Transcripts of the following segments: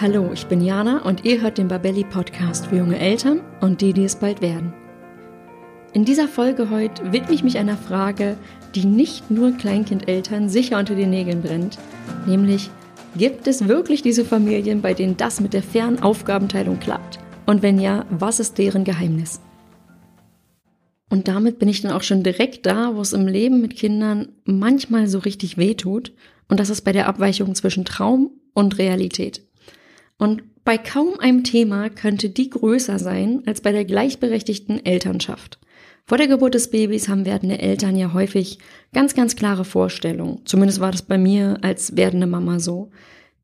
Hallo, ich bin Jana und ihr hört den Babelli Podcast für junge Eltern und die, die es bald werden. In dieser Folge heute widme ich mich einer Frage, die nicht nur Kleinkindeltern sicher unter den Nägeln brennt, nämlich gibt es wirklich diese Familien, bei denen das mit der fairen Aufgabenteilung klappt? Und wenn ja, was ist deren Geheimnis? Und damit bin ich dann auch schon direkt da, wo es im Leben mit Kindern manchmal so richtig weh tut. Und das ist bei der Abweichung zwischen Traum und Realität. Und bei kaum einem Thema könnte die größer sein als bei der gleichberechtigten Elternschaft. Vor der Geburt des Babys haben werdende Eltern ja häufig ganz, ganz klare Vorstellungen. Zumindest war das bei mir als werdende Mama so.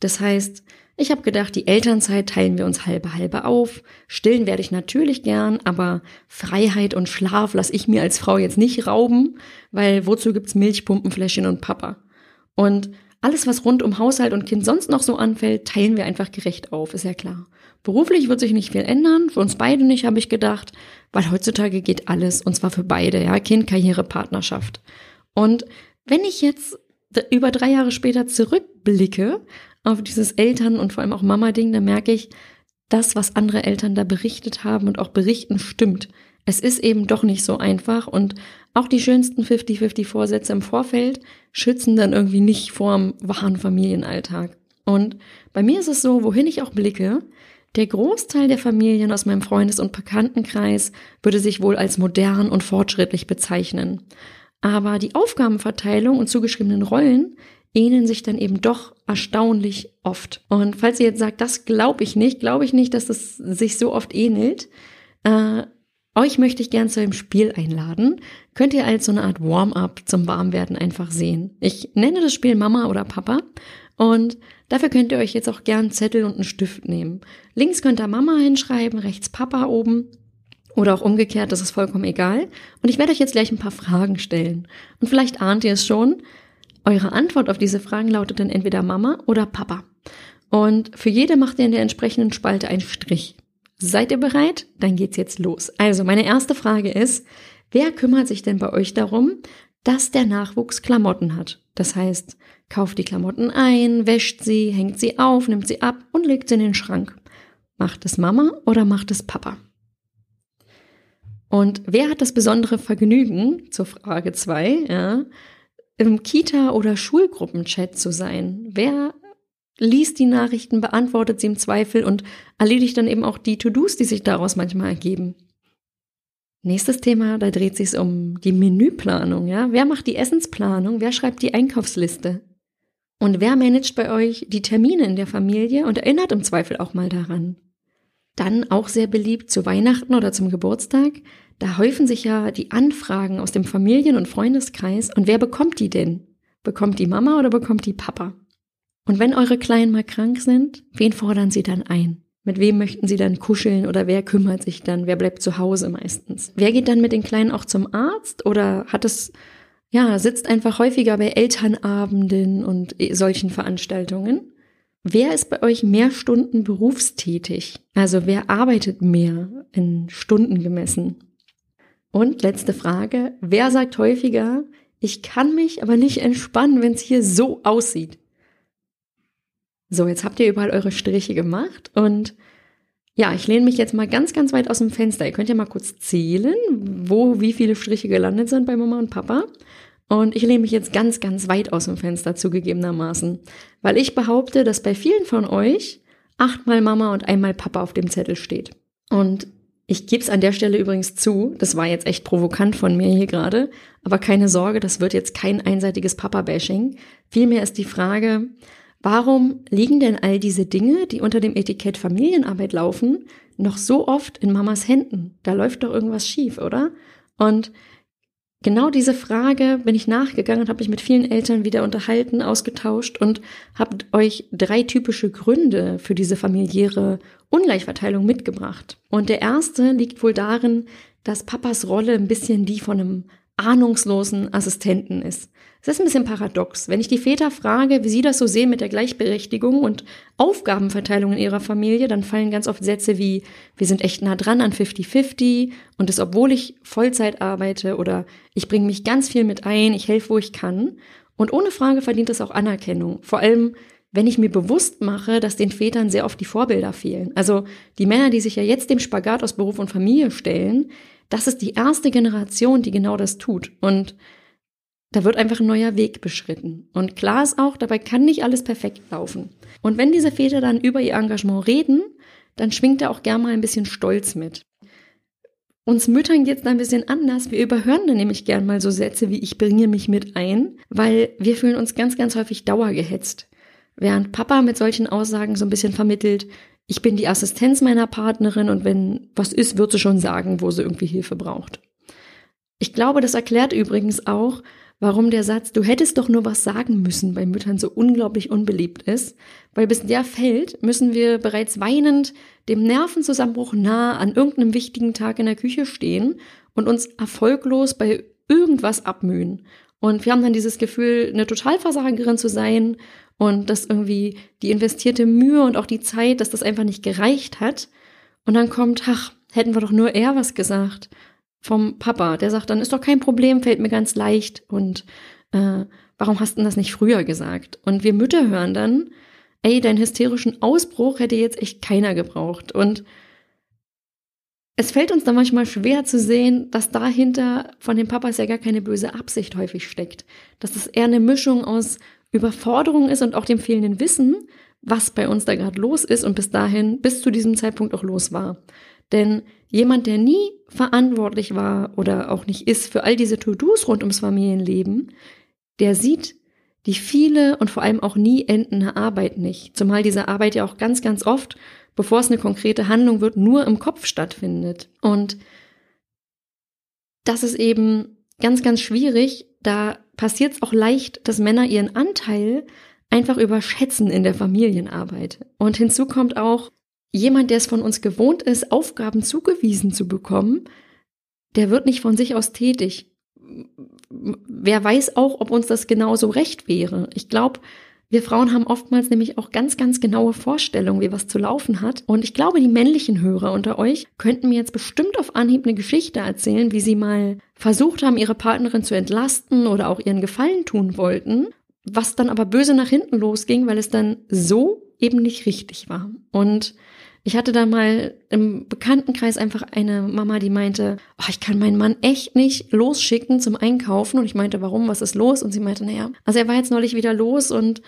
Das heißt, ich habe gedacht, die Elternzeit teilen wir uns halbe halbe auf. Stillen werde ich natürlich gern, aber Freiheit und Schlaf lasse ich mir als Frau jetzt nicht rauben, weil wozu gibt's Milchpumpenfläschchen und Papa? Und alles, was rund um Haushalt und Kind sonst noch so anfällt, teilen wir einfach gerecht auf, ist ja klar. Beruflich wird sich nicht viel ändern, für uns beide nicht, habe ich gedacht, weil heutzutage geht alles, und zwar für beide, ja, Kind, Karriere, Partnerschaft. Und wenn ich jetzt über drei Jahre später zurückblicke auf dieses Eltern- und vor allem auch Mama-Ding, dann merke ich, das, was andere Eltern da berichtet haben und auch berichten, stimmt. Es ist eben doch nicht so einfach und auch die schönsten 50-50 Vorsätze im Vorfeld schützen dann irgendwie nicht vorm wahren Familienalltag. Und bei mir ist es so, wohin ich auch blicke, der Großteil der Familien aus meinem Freundes- und Bekanntenkreis würde sich wohl als modern und fortschrittlich bezeichnen. Aber die Aufgabenverteilung und zugeschriebenen Rollen ähneln sich dann eben doch erstaunlich oft. Und falls ihr jetzt sagt, das glaube ich nicht, glaube ich nicht, dass es sich so oft ähnelt. Äh, euch möchte ich gern zu einem Spiel einladen. Könnt ihr als so eine Art Warm-up zum Warmwerden einfach sehen. Ich nenne das Spiel Mama oder Papa und dafür könnt ihr euch jetzt auch gern Zettel und einen Stift nehmen. Links könnt ihr Mama hinschreiben, rechts Papa oben oder auch umgekehrt, das ist vollkommen egal. Und ich werde euch jetzt gleich ein paar Fragen stellen. Und vielleicht ahnt ihr es schon. Eure Antwort auf diese Fragen lautet dann entweder Mama oder Papa. Und für jede macht ihr in der entsprechenden Spalte einen Strich. Seid ihr bereit? Dann geht's jetzt los. Also, meine erste Frage ist, wer kümmert sich denn bei euch darum, dass der Nachwuchs Klamotten hat? Das heißt, kauft die Klamotten ein, wäscht sie, hängt sie auf, nimmt sie ab und legt sie in den Schrank. Macht es Mama oder macht es Papa? Und wer hat das besondere Vergnügen, zur Frage zwei, ja, im Kita- oder Schulgruppenchat zu sein? Wer liest die Nachrichten, beantwortet sie im Zweifel und erledigt dann eben auch die To-Dos, die sich daraus manchmal ergeben. Nächstes Thema, da dreht sich um die Menüplanung, ja? Wer macht die Essensplanung? Wer schreibt die Einkaufsliste? Und wer managt bei euch die Termine in der Familie und erinnert im Zweifel auch mal daran? Dann auch sehr beliebt zu Weihnachten oder zum Geburtstag. Da häufen sich ja die Anfragen aus dem Familien- und Freundeskreis. Und wer bekommt die denn? Bekommt die Mama oder bekommt die Papa? Und wenn eure Kleinen mal krank sind, wen fordern sie dann ein? Mit wem möchten sie dann kuscheln oder wer kümmert sich dann? Wer bleibt zu Hause meistens? Wer geht dann mit den Kleinen auch zum Arzt oder hat es, ja, sitzt einfach häufiger bei Elternabenden und solchen Veranstaltungen? Wer ist bei euch mehr Stunden berufstätig? Also wer arbeitet mehr in Stunden gemessen? Und letzte Frage, wer sagt häufiger, ich kann mich aber nicht entspannen, wenn es hier so aussieht? So, jetzt habt ihr überall eure Striche gemacht und ja, ich lehne mich jetzt mal ganz, ganz weit aus dem Fenster. Ihr könnt ja mal kurz zählen, wo wie viele Striche gelandet sind bei Mama und Papa. Und ich lehne mich jetzt ganz, ganz weit aus dem Fenster zugegebenermaßen, weil ich behaupte, dass bei vielen von euch achtmal Mama und einmal Papa auf dem Zettel steht. Und ich gebe es an der Stelle übrigens zu, das war jetzt echt provokant von mir hier gerade, aber keine Sorge, das wird jetzt kein einseitiges Papa-Bashing. Vielmehr ist die Frage, Warum liegen denn all diese Dinge, die unter dem Etikett Familienarbeit laufen, noch so oft in Mamas Händen? Da läuft doch irgendwas schief, oder? Und genau diese Frage bin ich nachgegangen und habe mich mit vielen Eltern wieder unterhalten, ausgetauscht und habe euch drei typische Gründe für diese familiäre Ungleichverteilung mitgebracht. Und der erste liegt wohl darin, dass Papas Rolle ein bisschen die von einem ahnungslosen Assistenten ist. Es ist ein bisschen paradox. Wenn ich die Väter frage, wie sie das so sehen mit der Gleichberechtigung und Aufgabenverteilung in ihrer Familie, dann fallen ganz oft Sätze wie, wir sind echt nah dran an 50-50 und das obwohl ich Vollzeit arbeite oder ich bringe mich ganz viel mit ein, ich helfe, wo ich kann. Und ohne Frage verdient es auch Anerkennung. Vor allem, wenn ich mir bewusst mache, dass den Vätern sehr oft die Vorbilder fehlen. Also die Männer, die sich ja jetzt dem Spagat aus Beruf und Familie stellen, das ist die erste Generation, die genau das tut. Und da wird einfach ein neuer Weg beschritten. Und klar ist auch, dabei kann nicht alles perfekt laufen. Und wenn diese Väter dann über ihr Engagement reden, dann schwingt da auch gern mal ein bisschen Stolz mit. Uns Müttern geht es da ein bisschen anders. Wir überhören dann nämlich gern mal so Sätze wie ich bringe mich mit ein, weil wir fühlen uns ganz, ganz häufig dauergehetzt. Während Papa mit solchen Aussagen so ein bisschen vermittelt, ich bin die Assistenz meiner Partnerin und wenn was ist, wird sie schon sagen, wo sie irgendwie Hilfe braucht. Ich glaube, das erklärt übrigens auch, warum der Satz, du hättest doch nur was sagen müssen, bei Müttern so unglaublich unbeliebt ist, weil bis der fällt, müssen wir bereits weinend dem Nervenzusammenbruch nah an irgendeinem wichtigen Tag in der Küche stehen und uns erfolglos bei irgendwas abmühen. Und wir haben dann dieses Gefühl, eine Totalversagerin zu sein und dass irgendwie die investierte Mühe und auch die Zeit, dass das einfach nicht gereicht hat. Und dann kommt, ach, hätten wir doch nur eher was gesagt vom Papa. Der sagt dann, ist doch kein Problem, fällt mir ganz leicht und äh, warum hast du das nicht früher gesagt? Und wir Mütter hören dann, ey, deinen hysterischen Ausbruch hätte jetzt echt keiner gebraucht. Und es fällt uns dann manchmal schwer zu sehen, dass dahinter von den Papas ja gar keine böse Absicht häufig steckt. Dass es eher eine Mischung aus Überforderung ist und auch dem fehlenden Wissen, was bei uns da gerade los ist und bis dahin, bis zu diesem Zeitpunkt auch los war. Denn jemand, der nie verantwortlich war oder auch nicht ist für all diese To-Dos rund ums Familienleben, der sieht die viele und vor allem auch nie endende Arbeit nicht. Zumal diese Arbeit ja auch ganz, ganz oft, bevor es eine konkrete Handlung wird, nur im Kopf stattfindet. Und das ist eben ganz, ganz schwierig. Da passiert es auch leicht, dass Männer ihren Anteil einfach überschätzen in der Familienarbeit. Und hinzu kommt auch, jemand, der es von uns gewohnt ist, Aufgaben zugewiesen zu bekommen, der wird nicht von sich aus tätig. Wer weiß auch, ob uns das genauso recht wäre. Ich glaube, wir Frauen haben oftmals nämlich auch ganz, ganz genaue Vorstellungen, wie was zu laufen hat. Und ich glaube, die männlichen Hörer unter euch könnten mir jetzt bestimmt auf Anhieb eine Geschichte erzählen, wie sie mal versucht haben, ihre Partnerin zu entlasten oder auch ihren Gefallen tun wollten, was dann aber böse nach hinten losging, weil es dann so eben nicht richtig war. Und ich hatte da mal im Bekanntenkreis einfach eine Mama, die meinte, oh, ich kann meinen Mann echt nicht losschicken zum Einkaufen. Und ich meinte, warum, was ist los? Und sie meinte, naja, also er war jetzt neulich wieder los und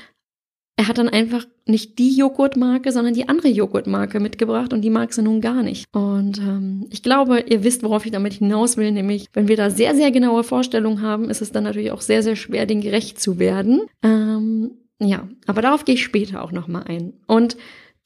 er hat dann einfach nicht die Joghurtmarke, sondern die andere Joghurtmarke mitgebracht und die mag sie nun gar nicht. Und ähm, ich glaube, ihr wisst, worauf ich damit hinaus will, nämlich wenn wir da sehr, sehr genaue Vorstellungen haben, ist es dann natürlich auch sehr, sehr schwer, den gerecht zu werden. Ähm, ja, aber darauf gehe ich später auch nochmal ein. Und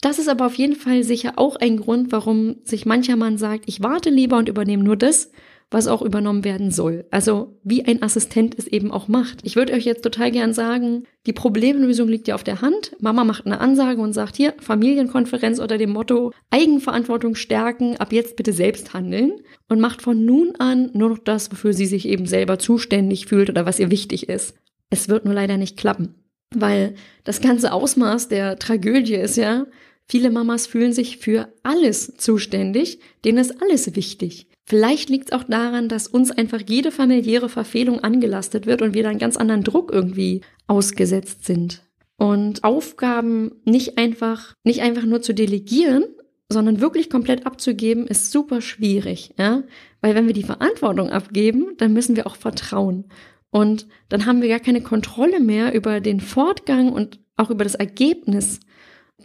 das ist aber auf jeden Fall sicher auch ein Grund, warum sich mancher Mann sagt, ich warte lieber und übernehme nur das, was auch übernommen werden soll. Also wie ein Assistent es eben auch macht. Ich würde euch jetzt total gern sagen, die Problemlösung liegt ja auf der Hand. Mama macht eine Ansage und sagt hier Familienkonferenz unter dem Motto Eigenverantwortung stärken, ab jetzt bitte selbst handeln und macht von nun an nur noch das, wofür sie sich eben selber zuständig fühlt oder was ihr wichtig ist. Es wird nur leider nicht klappen, weil das ganze Ausmaß der Tragödie ist ja, Viele Mamas fühlen sich für alles zuständig, denen ist alles wichtig. Vielleicht liegt es auch daran, dass uns einfach jede familiäre Verfehlung angelastet wird und wir dann ganz anderen Druck irgendwie ausgesetzt sind. Und Aufgaben nicht einfach, nicht einfach nur zu delegieren, sondern wirklich komplett abzugeben, ist super schwierig, ja? Weil wenn wir die Verantwortung abgeben, dann müssen wir auch vertrauen. Und dann haben wir gar keine Kontrolle mehr über den Fortgang und auch über das Ergebnis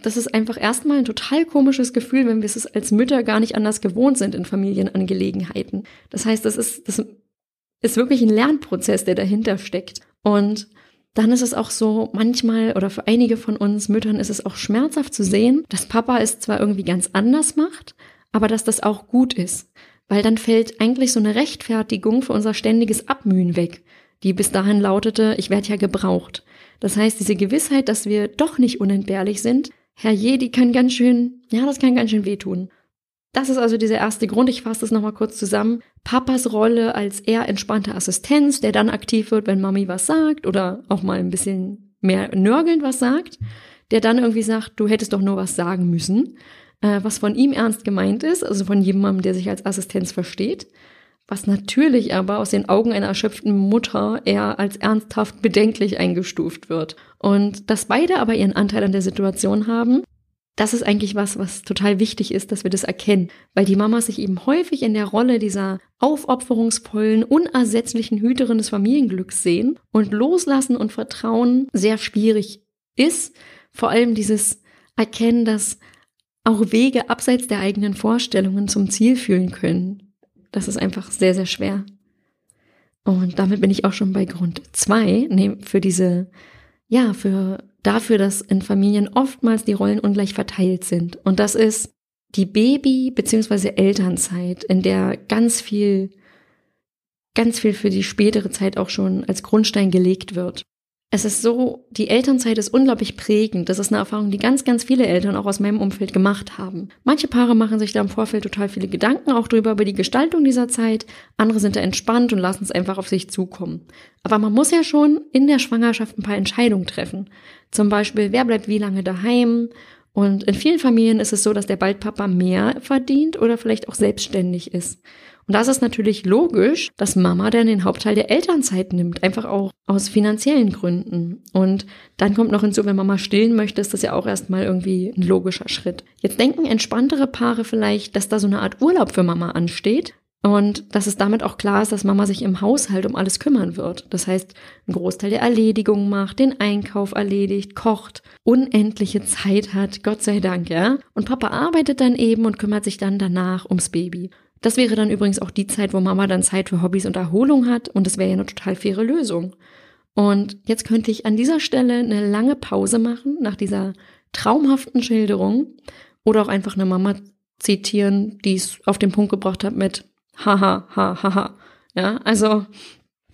das ist einfach erstmal ein total komisches Gefühl, wenn wir es als Mütter gar nicht anders gewohnt sind in Familienangelegenheiten. Das heißt, das ist, das ist wirklich ein Lernprozess, der dahinter steckt. Und dann ist es auch so, manchmal oder für einige von uns Müttern ist es auch schmerzhaft zu sehen, dass Papa es zwar irgendwie ganz anders macht, aber dass das auch gut ist. Weil dann fällt eigentlich so eine Rechtfertigung für unser ständiges Abmühen weg, die bis dahin lautete, ich werde ja gebraucht. Das heißt, diese Gewissheit, dass wir doch nicht unentbehrlich sind, herrje, die kann ganz schön, ja, das kann ganz schön wehtun. Das ist also dieser erste Grund. Ich fasse das nochmal kurz zusammen. Papas Rolle als eher entspannter Assistenz, der dann aktiv wird, wenn Mami was sagt oder auch mal ein bisschen mehr nörgelnd was sagt, der dann irgendwie sagt, du hättest doch nur was sagen müssen, äh, was von ihm ernst gemeint ist, also von jemandem, der sich als Assistenz versteht. was natürlich aber aus den Augen einer erschöpften Mutter eher als ernsthaft bedenklich eingestuft wird. Und dass beide aber ihren Anteil an der Situation haben, das ist eigentlich was, was total wichtig ist, dass wir das erkennen, weil die Mama sich eben häufig in der Rolle dieser aufopferungsvollen, unersetzlichen Hüterin des Familienglücks sehen und loslassen und vertrauen sehr schwierig ist. Vor allem dieses Erkennen, dass auch Wege abseits der eigenen Vorstellungen zum Ziel führen können. Das ist einfach sehr, sehr schwer. Und damit bin ich auch schon bei Grund zwei, für diese, ja, für dafür, dass in Familien oftmals die Rollen ungleich verteilt sind. Und das ist die Baby- bzw. Elternzeit, in der ganz viel, ganz viel für die spätere Zeit auch schon als Grundstein gelegt wird. Es ist so, die Elternzeit ist unglaublich prägend. Das ist eine Erfahrung, die ganz, ganz viele Eltern auch aus meinem Umfeld gemacht haben. Manche Paare machen sich da im Vorfeld total viele Gedanken auch drüber, über die Gestaltung dieser Zeit. Andere sind da entspannt und lassen es einfach auf sich zukommen. Aber man muss ja schon in der Schwangerschaft ein paar Entscheidungen treffen. Zum Beispiel, wer bleibt wie lange daheim? Und in vielen Familien ist es so, dass der Baldpapa mehr verdient oder vielleicht auch selbstständig ist. Und das ist natürlich logisch, dass Mama dann den Hauptteil der Elternzeit nimmt, einfach auch aus finanziellen Gründen. Und dann kommt noch hinzu, wenn Mama stillen möchte, ist das ja auch erstmal irgendwie ein logischer Schritt. Jetzt denken entspanntere Paare vielleicht, dass da so eine Art Urlaub für Mama ansteht. Und dass es damit auch klar ist, dass Mama sich im Haushalt um alles kümmern wird. Das heißt, einen Großteil der Erledigung macht, den Einkauf erledigt, kocht, unendliche Zeit hat, Gott sei Dank, ja. Und Papa arbeitet dann eben und kümmert sich dann danach ums Baby. Das wäre dann übrigens auch die Zeit, wo Mama dann Zeit für Hobbys und Erholung hat und das wäre ja eine total faire Lösung. Und jetzt könnte ich an dieser Stelle eine lange Pause machen nach dieser traumhaften Schilderung oder auch einfach eine Mama zitieren, die es auf den Punkt gebracht hat mit haha, ha, ha, ha. Ja, also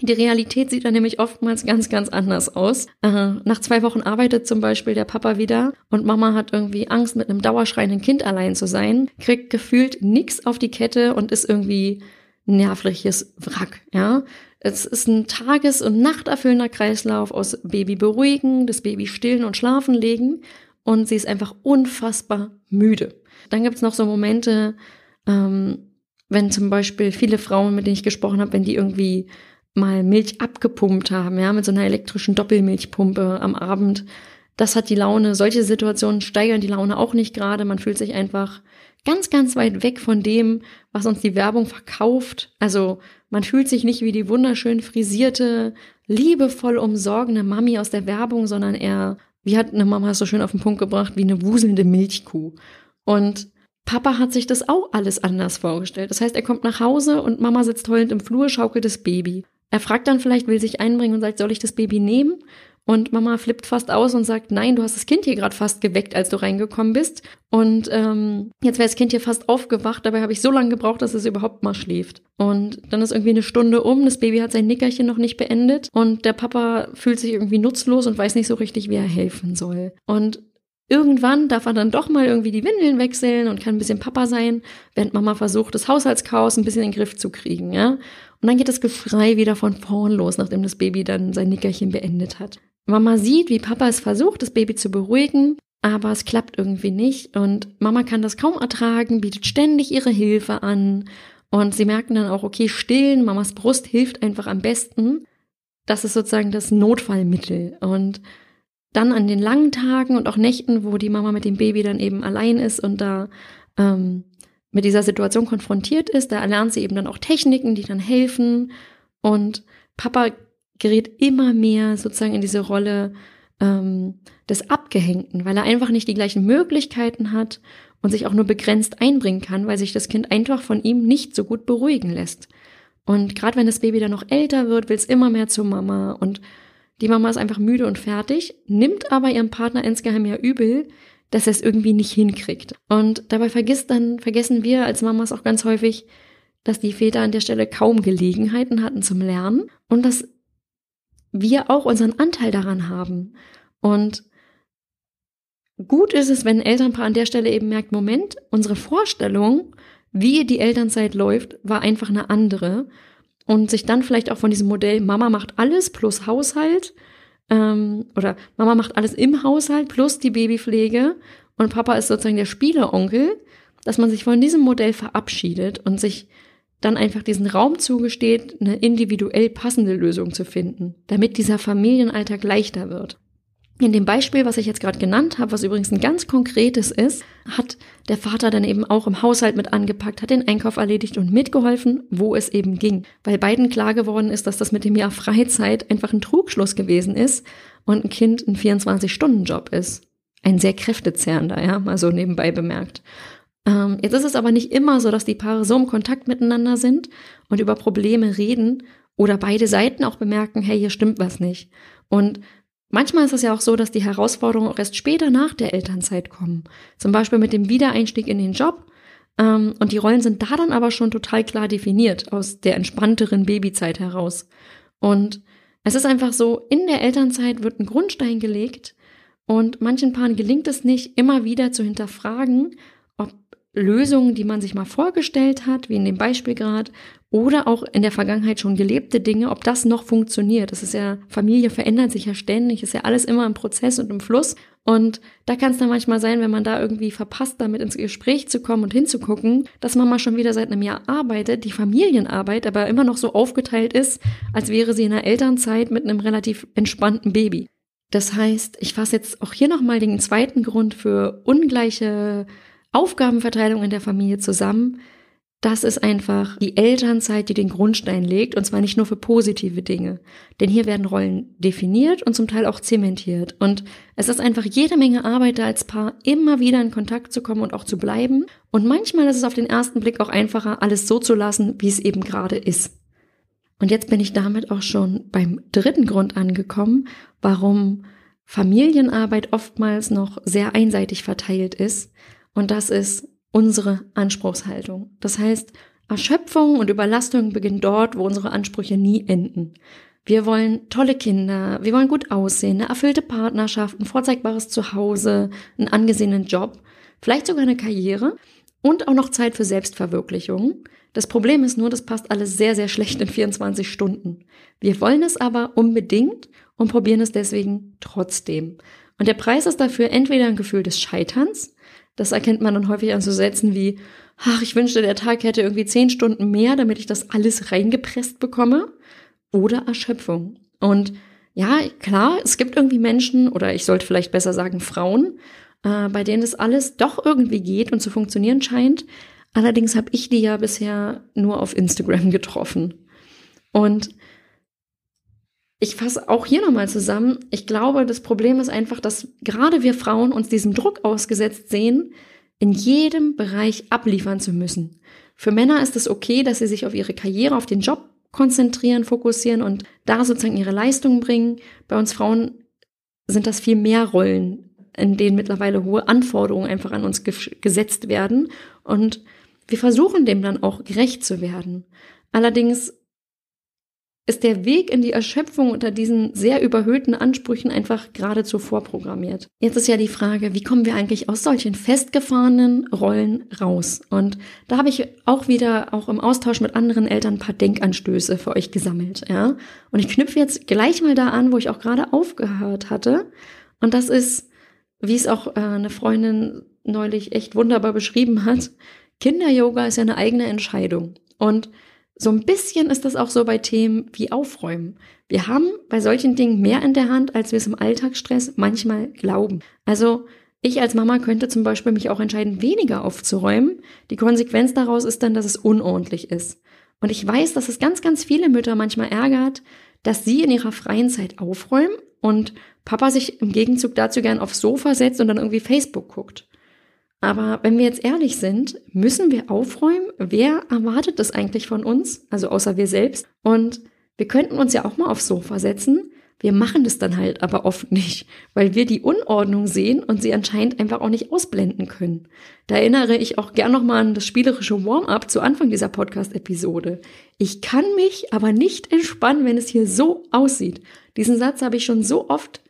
die Realität sieht dann nämlich oftmals ganz, ganz anders aus. Äh, nach zwei Wochen arbeitet zum Beispiel der Papa wieder und Mama hat irgendwie Angst, mit einem dauerschreienden Kind allein zu sein, kriegt gefühlt nix auf die Kette und ist irgendwie nervliches Wrack, ja. Es ist ein tages- und nachterfüllender Kreislauf aus Baby beruhigen, das Baby stillen und schlafen legen und sie ist einfach unfassbar müde. Dann gibt's noch so Momente, ähm, wenn zum Beispiel viele Frauen, mit denen ich gesprochen habe, wenn die irgendwie mal Milch abgepumpt haben, ja, mit so einer elektrischen Doppelmilchpumpe am Abend. Das hat die Laune, solche Situationen steigern die Laune auch nicht gerade. Man fühlt sich einfach ganz, ganz weit weg von dem, was uns die Werbung verkauft. Also man fühlt sich nicht wie die wunderschön frisierte, liebevoll umsorgende Mami aus der Werbung, sondern eher, wie hat eine Mama so schön auf den Punkt gebracht, wie eine wuselnde Milchkuh. Und Papa hat sich das auch alles anders vorgestellt. Das heißt, er kommt nach Hause und Mama sitzt heulend im Flur, schaukelt das Baby. Er fragt dann vielleicht, will sich einbringen und sagt, soll ich das Baby nehmen? Und Mama flippt fast aus und sagt, nein, du hast das Kind hier gerade fast geweckt, als du reingekommen bist. Und ähm, jetzt wäre das Kind hier fast aufgewacht, dabei habe ich so lange gebraucht, dass es überhaupt mal schläft. Und dann ist irgendwie eine Stunde um, das Baby hat sein Nickerchen noch nicht beendet und der Papa fühlt sich irgendwie nutzlos und weiß nicht so richtig, wie er helfen soll. Und Irgendwann darf er dann doch mal irgendwie die Windeln wechseln und kann ein bisschen Papa sein, während Mama versucht, das Haushaltschaos ein bisschen in den Griff zu kriegen, ja. Und dann geht das Gefrei wieder von vorn los, nachdem das Baby dann sein Nickerchen beendet hat. Mama sieht, wie Papa es versucht, das Baby zu beruhigen, aber es klappt irgendwie nicht und Mama kann das kaum ertragen, bietet ständig ihre Hilfe an und sie merken dann auch, okay, stillen, Mamas Brust hilft einfach am besten. Das ist sozusagen das Notfallmittel und dann an den langen Tagen und auch Nächten, wo die Mama mit dem Baby dann eben allein ist und da ähm, mit dieser Situation konfrontiert ist, da erlernt sie eben dann auch Techniken, die dann helfen. Und Papa gerät immer mehr sozusagen in diese Rolle ähm, des Abgehängten, weil er einfach nicht die gleichen Möglichkeiten hat und sich auch nur begrenzt einbringen kann, weil sich das Kind einfach von ihm nicht so gut beruhigen lässt. Und gerade wenn das Baby dann noch älter wird, will es immer mehr zur Mama und die Mama ist einfach müde und fertig, nimmt aber ihrem Partner insgeheim ja übel, dass er es irgendwie nicht hinkriegt. Und dabei vergisst dann, vergessen wir als Mamas auch ganz häufig, dass die Väter an der Stelle kaum Gelegenheiten hatten zum Lernen und dass wir auch unseren Anteil daran haben. Und gut ist es, wenn ein Elternpaar an der Stelle eben merkt, Moment, unsere Vorstellung, wie die Elternzeit läuft, war einfach eine andere und sich dann vielleicht auch von diesem Modell Mama macht alles plus Haushalt ähm, oder Mama macht alles im Haushalt plus die Babypflege und Papa ist sozusagen der Spieleronkel, dass man sich von diesem Modell verabschiedet und sich dann einfach diesen Raum zugesteht, eine individuell passende Lösung zu finden, damit dieser Familienalltag leichter wird. In dem Beispiel, was ich jetzt gerade genannt habe, was übrigens ein ganz konkretes ist, hat der Vater dann eben auch im Haushalt mit angepackt, hat den Einkauf erledigt und mitgeholfen, wo es eben ging. Weil beiden klar geworden ist, dass das mit dem Jahr Freizeit einfach ein Trugschluss gewesen ist und ein Kind ein 24-Stunden-Job ist. Ein sehr kräftezehrender, ja, mal so nebenbei bemerkt. Ähm, jetzt ist es aber nicht immer so, dass die Paare so im Kontakt miteinander sind und über Probleme reden oder beide Seiten auch bemerken, hey, hier stimmt was nicht. Und Manchmal ist es ja auch so, dass die Herausforderungen auch erst später nach der Elternzeit kommen. Zum Beispiel mit dem Wiedereinstieg in den Job. Ähm, und die Rollen sind da dann aber schon total klar definiert aus der entspannteren Babyzeit heraus. Und es ist einfach so, in der Elternzeit wird ein Grundstein gelegt und manchen Paaren gelingt es nicht, immer wieder zu hinterfragen, ob Lösungen, die man sich mal vorgestellt hat, wie in dem Beispiel gerade, oder auch in der Vergangenheit schon gelebte Dinge, ob das noch funktioniert. Das ist ja, Familie verändert sich ja ständig, ist ja alles immer im Prozess und im Fluss. Und da kann es dann manchmal sein, wenn man da irgendwie verpasst, damit ins Gespräch zu kommen und hinzugucken, dass man mal schon wieder seit einem Jahr arbeitet, die Familienarbeit aber immer noch so aufgeteilt ist, als wäre sie in der Elternzeit mit einem relativ entspannten Baby. Das heißt, ich fasse jetzt auch hier nochmal den zweiten Grund für ungleiche Aufgabenverteilung in der Familie zusammen das ist einfach die Elternzeit, die den Grundstein legt, und zwar nicht nur für positive Dinge. Denn hier werden Rollen definiert und zum Teil auch zementiert. Und es ist einfach jede Menge Arbeit da als Paar, immer wieder in Kontakt zu kommen und auch zu bleiben. Und manchmal ist es auf den ersten Blick auch einfacher, alles so zu lassen, wie es eben gerade ist. Und jetzt bin ich damit auch schon beim dritten Grund angekommen, warum Familienarbeit oftmals noch sehr einseitig verteilt ist. Und das ist unsere Anspruchshaltung. Das heißt, Erschöpfung und Überlastung beginnen dort, wo unsere Ansprüche nie enden. Wir wollen tolle Kinder, wir wollen gut aussehen, eine erfüllte Partnerschaft, ein vorzeigbares Zuhause, einen angesehenen Job, vielleicht sogar eine Karriere und auch noch Zeit für Selbstverwirklichung. Das Problem ist nur, das passt alles sehr, sehr schlecht in 24 Stunden. Wir wollen es aber unbedingt und probieren es deswegen trotzdem. Und der Preis ist dafür entweder ein Gefühl des Scheiterns, das erkennt man dann häufig an so Sätzen wie, ach, ich wünschte, der Tag hätte irgendwie zehn Stunden mehr, damit ich das alles reingepresst bekomme. Oder Erschöpfung. Und ja, klar, es gibt irgendwie Menschen, oder ich sollte vielleicht besser sagen Frauen, äh, bei denen das alles doch irgendwie geht und zu funktionieren scheint. Allerdings habe ich die ja bisher nur auf Instagram getroffen. Und ich fasse auch hier nochmal zusammen. Ich glaube, das Problem ist einfach, dass gerade wir Frauen uns diesem Druck ausgesetzt sehen, in jedem Bereich abliefern zu müssen. Für Männer ist es okay, dass sie sich auf ihre Karriere, auf den Job konzentrieren, fokussieren und da sozusagen ihre Leistungen bringen. Bei uns Frauen sind das viel mehr Rollen, in denen mittlerweile hohe Anforderungen einfach an uns gesetzt werden. Und wir versuchen dem dann auch gerecht zu werden. Allerdings ist der Weg in die Erschöpfung unter diesen sehr überhöhten Ansprüchen einfach geradezu vorprogrammiert. Jetzt ist ja die Frage, wie kommen wir eigentlich aus solchen festgefahrenen Rollen raus? Und da habe ich auch wieder, auch im Austausch mit anderen Eltern, ein paar Denkanstöße für euch gesammelt, ja. Und ich knüpfe jetzt gleich mal da an, wo ich auch gerade aufgehört hatte. Und das ist, wie es auch äh, eine Freundin neulich echt wunderbar beschrieben hat, Kinder-Yoga ist ja eine eigene Entscheidung. Und so ein bisschen ist das auch so bei Themen wie Aufräumen. Wir haben bei solchen Dingen mehr in der Hand, als wir es im Alltagsstress manchmal glauben. Also ich als Mama könnte zum Beispiel mich auch entscheiden, weniger aufzuräumen. Die Konsequenz daraus ist dann, dass es unordentlich ist. Und ich weiß, dass es ganz, ganz viele Mütter manchmal ärgert, dass sie in ihrer freien Zeit aufräumen und Papa sich im Gegenzug dazu gern aufs Sofa setzt und dann irgendwie Facebook guckt. Aber wenn wir jetzt ehrlich sind, müssen wir aufräumen. Wer erwartet das eigentlich von uns? Also außer wir selbst. Und wir könnten uns ja auch mal aufs Sofa setzen. Wir machen das dann halt aber oft nicht, weil wir die Unordnung sehen und sie anscheinend einfach auch nicht ausblenden können. Da erinnere ich auch gern nochmal an das spielerische Warm-up zu Anfang dieser Podcast-Episode. Ich kann mich aber nicht entspannen, wenn es hier so aussieht. Diesen Satz habe ich schon so oft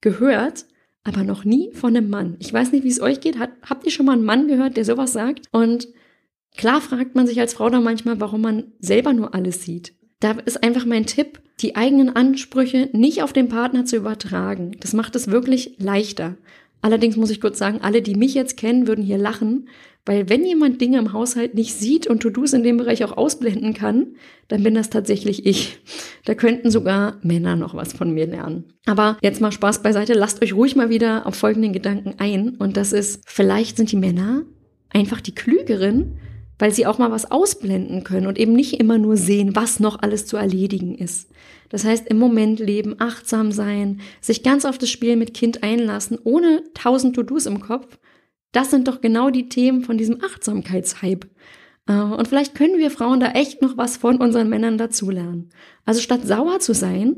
gehört aber noch nie von einem Mann. Ich weiß nicht, wie es euch geht. Hat, habt ihr schon mal einen Mann gehört, der sowas sagt? Und klar fragt man sich als Frau dann manchmal, warum man selber nur alles sieht. Da ist einfach mein Tipp, die eigenen Ansprüche nicht auf den Partner zu übertragen. Das macht es wirklich leichter. Allerdings muss ich kurz sagen, alle, die mich jetzt kennen, würden hier lachen, weil wenn jemand Dinge im Haushalt nicht sieht und To-Dos in dem Bereich auch ausblenden kann, dann bin das tatsächlich ich. Da könnten sogar Männer noch was von mir lernen. Aber jetzt mal Spaß beiseite, lasst euch ruhig mal wieder auf folgenden Gedanken ein. Und das ist, vielleicht sind die Männer einfach die klügeren, weil sie auch mal was ausblenden können und eben nicht immer nur sehen, was noch alles zu erledigen ist. Das heißt, im Moment leben, achtsam sein, sich ganz auf das Spiel mit Kind einlassen, ohne tausend To-Dos im Kopf. Das sind doch genau die Themen von diesem Achtsamkeitshype. Äh, und vielleicht können wir Frauen da echt noch was von unseren Männern dazulernen. Also statt sauer zu sein,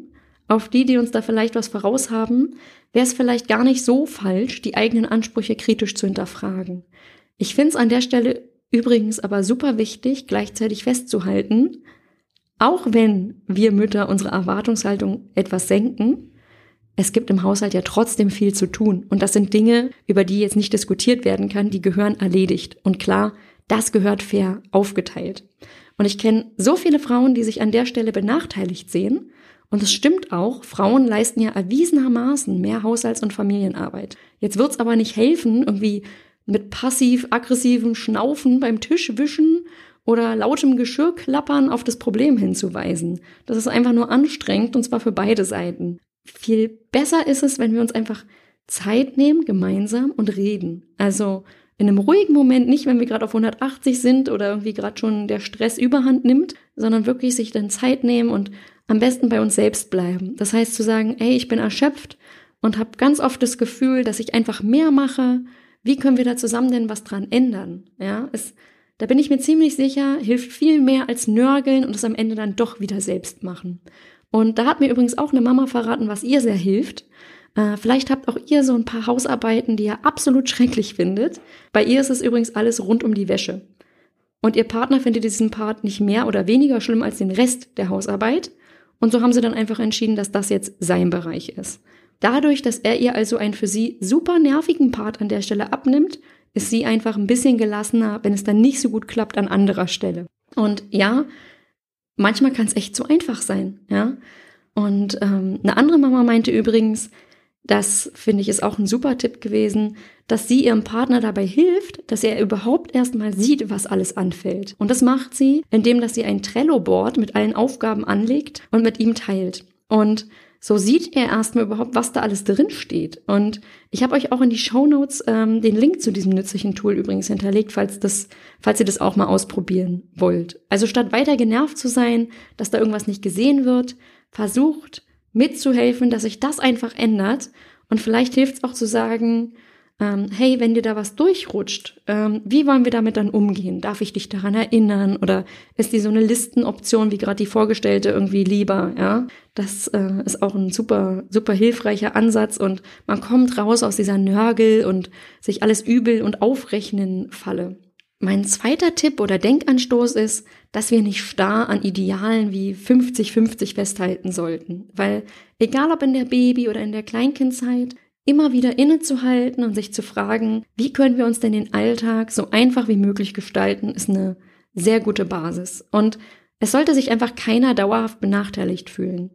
auf die, die uns da vielleicht was voraus haben, wäre es vielleicht gar nicht so falsch, die eigenen Ansprüche kritisch zu hinterfragen. Ich finde es an der Stelle Übrigens aber super wichtig, gleichzeitig festzuhalten, auch wenn wir Mütter unsere Erwartungshaltung etwas senken, es gibt im Haushalt ja trotzdem viel zu tun. Und das sind Dinge, über die jetzt nicht diskutiert werden kann, die gehören erledigt. Und klar, das gehört fair aufgeteilt. Und ich kenne so viele Frauen, die sich an der Stelle benachteiligt sehen. Und es stimmt auch, Frauen leisten ja erwiesenermaßen mehr Haushalts- und Familienarbeit. Jetzt wird's aber nicht helfen, irgendwie mit passiv-aggressivem Schnaufen beim Tisch wischen oder lautem Geschirrklappern auf das Problem hinzuweisen. Das ist einfach nur anstrengend und zwar für beide Seiten. Viel besser ist es, wenn wir uns einfach Zeit nehmen, gemeinsam und reden. Also in einem ruhigen Moment, nicht wenn wir gerade auf 180 sind oder irgendwie gerade schon der Stress überhand nimmt, sondern wirklich sich dann Zeit nehmen und am besten bei uns selbst bleiben. Das heißt zu sagen, ey, ich bin erschöpft und habe ganz oft das Gefühl, dass ich einfach mehr mache, wie können wir da zusammen denn was dran ändern? Ja, es, da bin ich mir ziemlich sicher, hilft viel mehr als nörgeln und es am Ende dann doch wieder selbst machen. Und da hat mir übrigens auch eine Mama verraten, was ihr sehr hilft. Äh, vielleicht habt auch ihr so ein paar Hausarbeiten, die ihr absolut schrecklich findet. Bei ihr ist es übrigens alles rund um die Wäsche. Und ihr Partner findet diesen Part nicht mehr oder weniger schlimm als den Rest der Hausarbeit. Und so haben sie dann einfach entschieden, dass das jetzt sein Bereich ist. Dadurch, dass er ihr also einen für sie super nervigen Part an der Stelle abnimmt, ist sie einfach ein bisschen gelassener, wenn es dann nicht so gut klappt an anderer Stelle. Und ja, manchmal kann es echt so einfach sein, ja. Und ähm, eine andere Mama meinte übrigens, das finde ich ist auch ein super Tipp gewesen, dass sie ihrem Partner dabei hilft, dass er überhaupt erstmal sieht, was alles anfällt. Und das macht sie, indem dass sie ein Trello-Board mit allen Aufgaben anlegt und mit ihm teilt. Und so sieht er erstmal überhaupt, was da alles drin steht. Und ich habe euch auch in die Show Notes ähm, den Link zu diesem nützlichen Tool übrigens hinterlegt, falls das, falls ihr das auch mal ausprobieren wollt. Also statt weiter genervt zu sein, dass da irgendwas nicht gesehen wird, versucht mitzuhelfen, dass sich das einfach ändert. Und vielleicht hilft es auch zu sagen, ähm, hey, wenn dir da was durchrutscht, ähm, wie wollen wir damit dann umgehen? Darf ich dich daran erinnern? Oder ist die so eine Listenoption wie gerade die vorgestellte irgendwie lieber? Ja, das äh, ist auch ein super, super hilfreicher Ansatz und man kommt raus aus dieser Nörgel und sich alles übel und aufrechnen Falle. Mein zweiter Tipp oder Denkanstoß ist, dass wir nicht starr an Idealen wie 50-50 festhalten sollten. Weil egal ob in der Baby- oder in der Kleinkindzeit, immer wieder innezuhalten und sich zu fragen, wie können wir uns denn den Alltag so einfach wie möglich gestalten, ist eine sehr gute Basis. Und es sollte sich einfach keiner dauerhaft benachteiligt fühlen.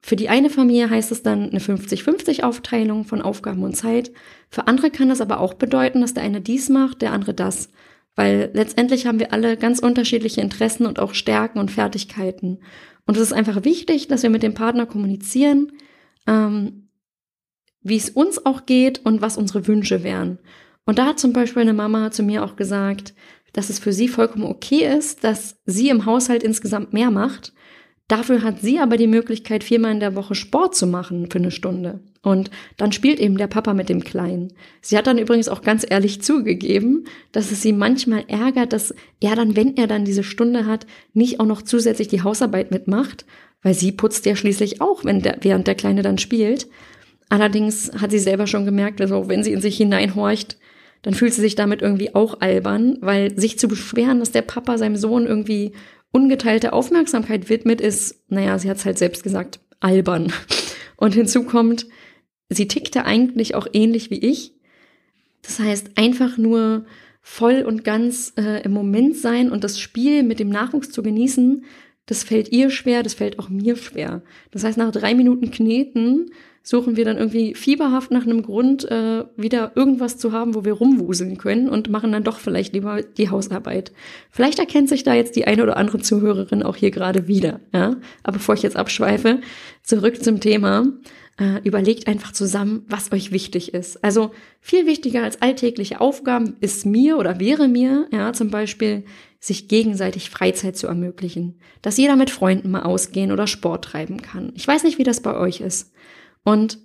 Für die eine Familie heißt es dann eine 50-50 Aufteilung von Aufgaben und Zeit. Für andere kann das aber auch bedeuten, dass der eine dies macht, der andere das. Weil letztendlich haben wir alle ganz unterschiedliche Interessen und auch Stärken und Fertigkeiten. Und es ist einfach wichtig, dass wir mit dem Partner kommunizieren, ähm, wie es uns auch geht und was unsere Wünsche wären. Und da hat zum Beispiel eine Mama zu mir auch gesagt, dass es für sie vollkommen okay ist, dass sie im Haushalt insgesamt mehr macht. Dafür hat sie aber die Möglichkeit, viermal in der Woche Sport zu machen für eine Stunde. Und dann spielt eben der Papa mit dem Kleinen. Sie hat dann übrigens auch ganz ehrlich zugegeben, dass es sie manchmal ärgert, dass er dann, wenn er dann diese Stunde hat, nicht auch noch zusätzlich die Hausarbeit mitmacht, weil sie putzt ja schließlich auch, wenn der, während der Kleine dann spielt. Allerdings hat sie selber schon gemerkt, also wenn sie in sich hineinhorcht, dann fühlt sie sich damit irgendwie auch albern, weil sich zu beschweren, dass der Papa seinem Sohn irgendwie ungeteilte Aufmerksamkeit widmet, ist, naja, sie hat es halt selbst gesagt, albern. Und hinzu kommt, sie tickte eigentlich auch ähnlich wie ich. Das heißt, einfach nur voll und ganz äh, im Moment sein und das Spiel mit dem Nachwuchs zu genießen, das fällt ihr schwer, das fällt auch mir schwer. Das heißt, nach drei Minuten Kneten suchen wir dann irgendwie fieberhaft nach einem Grund, äh, wieder irgendwas zu haben, wo wir rumwuseln können und machen dann doch vielleicht lieber die Hausarbeit. Vielleicht erkennt sich da jetzt die eine oder andere Zuhörerin auch hier gerade wieder. Ja? Aber bevor ich jetzt abschweife, zurück zum Thema. Äh, überlegt einfach zusammen, was euch wichtig ist. Also viel wichtiger als alltägliche Aufgaben ist mir oder wäre mir, ja, zum Beispiel sich gegenseitig Freizeit zu ermöglichen, dass jeder mit Freunden mal ausgehen oder Sport treiben kann. Ich weiß nicht, wie das bei euch ist. Und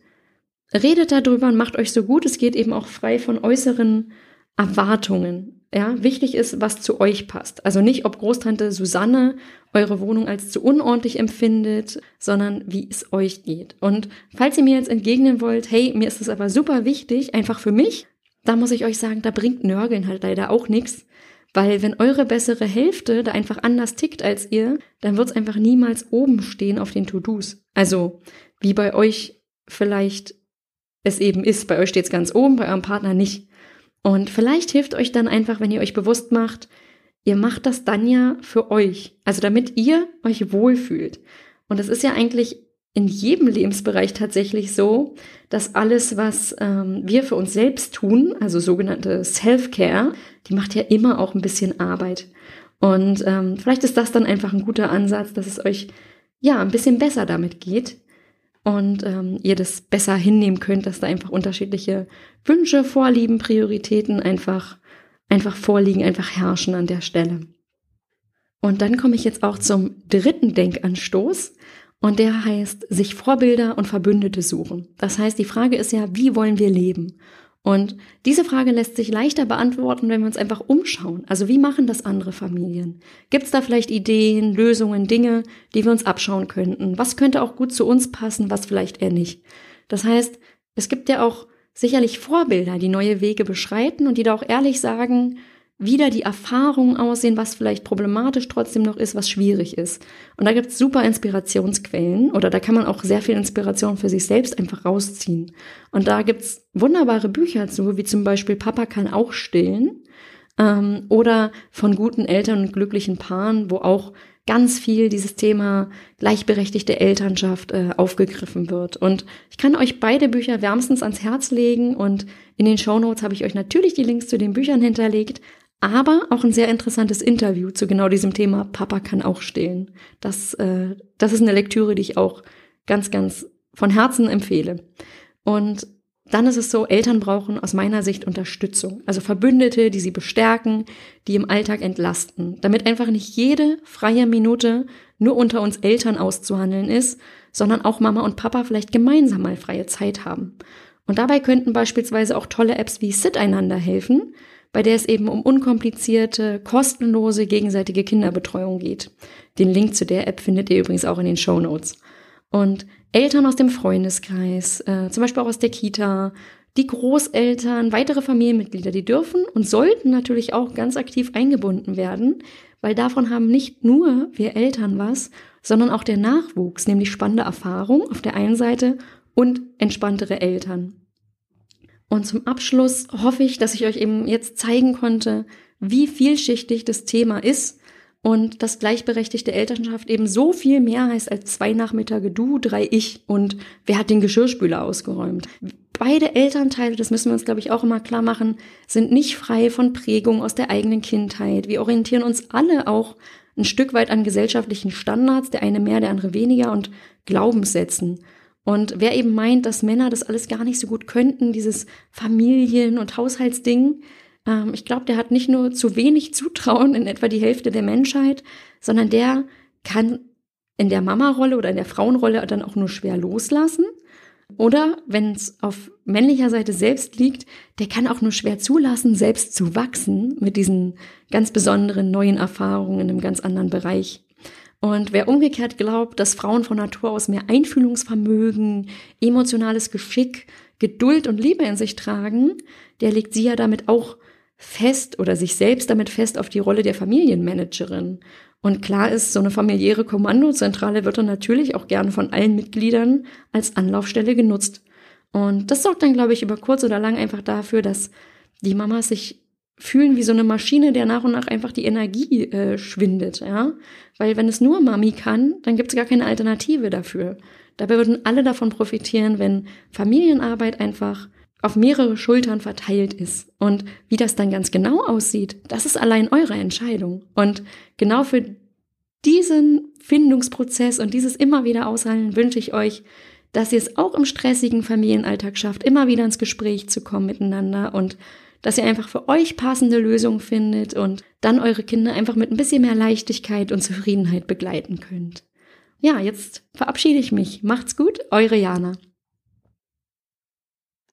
redet darüber und macht euch so gut es geht eben auch frei von äußeren Erwartungen. Ja, wichtig ist, was zu euch passt. Also nicht, ob Großtante Susanne eure Wohnung als zu unordentlich empfindet, sondern wie es euch geht. Und falls ihr mir jetzt entgegnen wollt, hey, mir ist es aber super wichtig, einfach für mich, da muss ich euch sagen, da bringt Nörgeln halt leider auch nichts. Weil wenn eure bessere Hälfte da einfach anders tickt als ihr, dann wird es einfach niemals oben stehen auf den To-Dos. Also wie bei euch vielleicht es eben ist. Bei euch steht es ganz oben, bei eurem Partner nicht. Und vielleicht hilft euch dann einfach, wenn ihr euch bewusst macht, ihr macht das dann ja für euch. Also damit ihr euch wohlfühlt. Und es ist ja eigentlich in jedem Lebensbereich tatsächlich so, dass alles, was ähm, wir für uns selbst tun, also sogenannte Self-Care, die macht ja immer auch ein bisschen Arbeit. Und ähm, vielleicht ist das dann einfach ein guter Ansatz, dass es euch ja ein bisschen besser damit geht und ähm, ihr das besser hinnehmen könnt, dass da einfach unterschiedliche Wünsche, Vorlieben, Prioritäten einfach, einfach vorliegen, einfach herrschen an der Stelle. Und dann komme ich jetzt auch zum dritten Denkanstoß. Und der heißt, sich Vorbilder und Verbündete suchen. Das heißt, die Frage ist ja, wie wollen wir leben? Und diese Frage lässt sich leichter beantworten, wenn wir uns einfach umschauen. Also wie machen das andere Familien? Gibt es da vielleicht Ideen, Lösungen, Dinge, die wir uns abschauen könnten? Was könnte auch gut zu uns passen, was vielleicht eher nicht? Das heißt, es gibt ja auch sicherlich Vorbilder, die neue Wege beschreiten und die da auch ehrlich sagen, wieder die Erfahrungen aussehen, was vielleicht problematisch trotzdem noch ist, was schwierig ist. Und da gibt's super Inspirationsquellen oder da kann man auch sehr viel Inspiration für sich selbst einfach rausziehen. Und da gibt's wunderbare Bücher zu, wie zum Beispiel Papa kann auch stillen ähm, oder von guten Eltern und glücklichen Paaren, wo auch ganz viel dieses Thema gleichberechtigte Elternschaft äh, aufgegriffen wird. Und ich kann euch beide Bücher wärmstens ans Herz legen und in den Show Notes habe ich euch natürlich die Links zu den Büchern hinterlegt aber auch ein sehr interessantes Interview zu genau diesem Thema Papa kann auch stillen. Das, äh, das ist eine Lektüre, die ich auch ganz, ganz von Herzen empfehle. Und dann ist es so, Eltern brauchen aus meiner Sicht Unterstützung, also Verbündete, die sie bestärken, die im Alltag entlasten, damit einfach nicht jede freie Minute nur unter uns Eltern auszuhandeln ist, sondern auch Mama und Papa vielleicht gemeinsam mal freie Zeit haben. Und dabei könnten beispielsweise auch tolle Apps wie Sit einander helfen, bei der es eben um unkomplizierte, kostenlose gegenseitige Kinderbetreuung geht. Den Link zu der App findet ihr übrigens auch in den Show Notes. Und Eltern aus dem Freundeskreis, äh, zum Beispiel auch aus der Kita, die Großeltern, weitere Familienmitglieder, die dürfen und sollten natürlich auch ganz aktiv eingebunden werden, weil davon haben nicht nur wir Eltern was, sondern auch der Nachwuchs, nämlich spannende Erfahrung auf der einen Seite und entspanntere Eltern. Und zum Abschluss hoffe ich, dass ich euch eben jetzt zeigen konnte, wie vielschichtig das Thema ist und dass gleichberechtigte Elternschaft eben so viel mehr heißt als zwei Nachmittage du, drei ich und wer hat den Geschirrspüler ausgeräumt. Beide Elternteile, das müssen wir uns, glaube ich, auch immer klar machen, sind nicht frei von Prägung aus der eigenen Kindheit. Wir orientieren uns alle auch ein Stück weit an gesellschaftlichen Standards, der eine mehr, der andere weniger und Glaubenssätzen. Und wer eben meint, dass Männer das alles gar nicht so gut könnten, dieses Familien- und Haushaltsding, ähm, ich glaube, der hat nicht nur zu wenig Zutrauen in etwa die Hälfte der Menschheit, sondern der kann in der Mama-Rolle oder in der Frauenrolle dann auch nur schwer loslassen. Oder wenn es auf männlicher Seite selbst liegt, der kann auch nur schwer zulassen, selbst zu wachsen mit diesen ganz besonderen neuen Erfahrungen in einem ganz anderen Bereich. Und wer umgekehrt glaubt, dass Frauen von Natur aus mehr Einfühlungsvermögen, emotionales Geschick, Geduld und Liebe in sich tragen, der legt sie ja damit auch fest oder sich selbst damit fest auf die Rolle der Familienmanagerin. Und klar ist, so eine familiäre Kommandozentrale wird dann natürlich auch gerne von allen Mitgliedern als Anlaufstelle genutzt. Und das sorgt dann, glaube ich, über kurz oder lang einfach dafür, dass die Mamas sich fühlen wie so eine Maschine, der nach und nach einfach die Energie äh, schwindet, ja. Weil wenn es nur Mami kann, dann gibt es gar keine Alternative dafür. Dabei würden alle davon profitieren, wenn Familienarbeit einfach auf mehrere Schultern verteilt ist. Und wie das dann ganz genau aussieht, das ist allein eure Entscheidung. Und genau für diesen Findungsprozess und dieses immer wieder aushalten wünsche ich euch, dass ihr es auch im stressigen Familienalltag schafft, immer wieder ins Gespräch zu kommen miteinander und dass ihr einfach für euch passende Lösungen findet und dann eure Kinder einfach mit ein bisschen mehr Leichtigkeit und Zufriedenheit begleiten könnt. Ja, jetzt verabschiede ich mich. Macht's gut, eure Jana.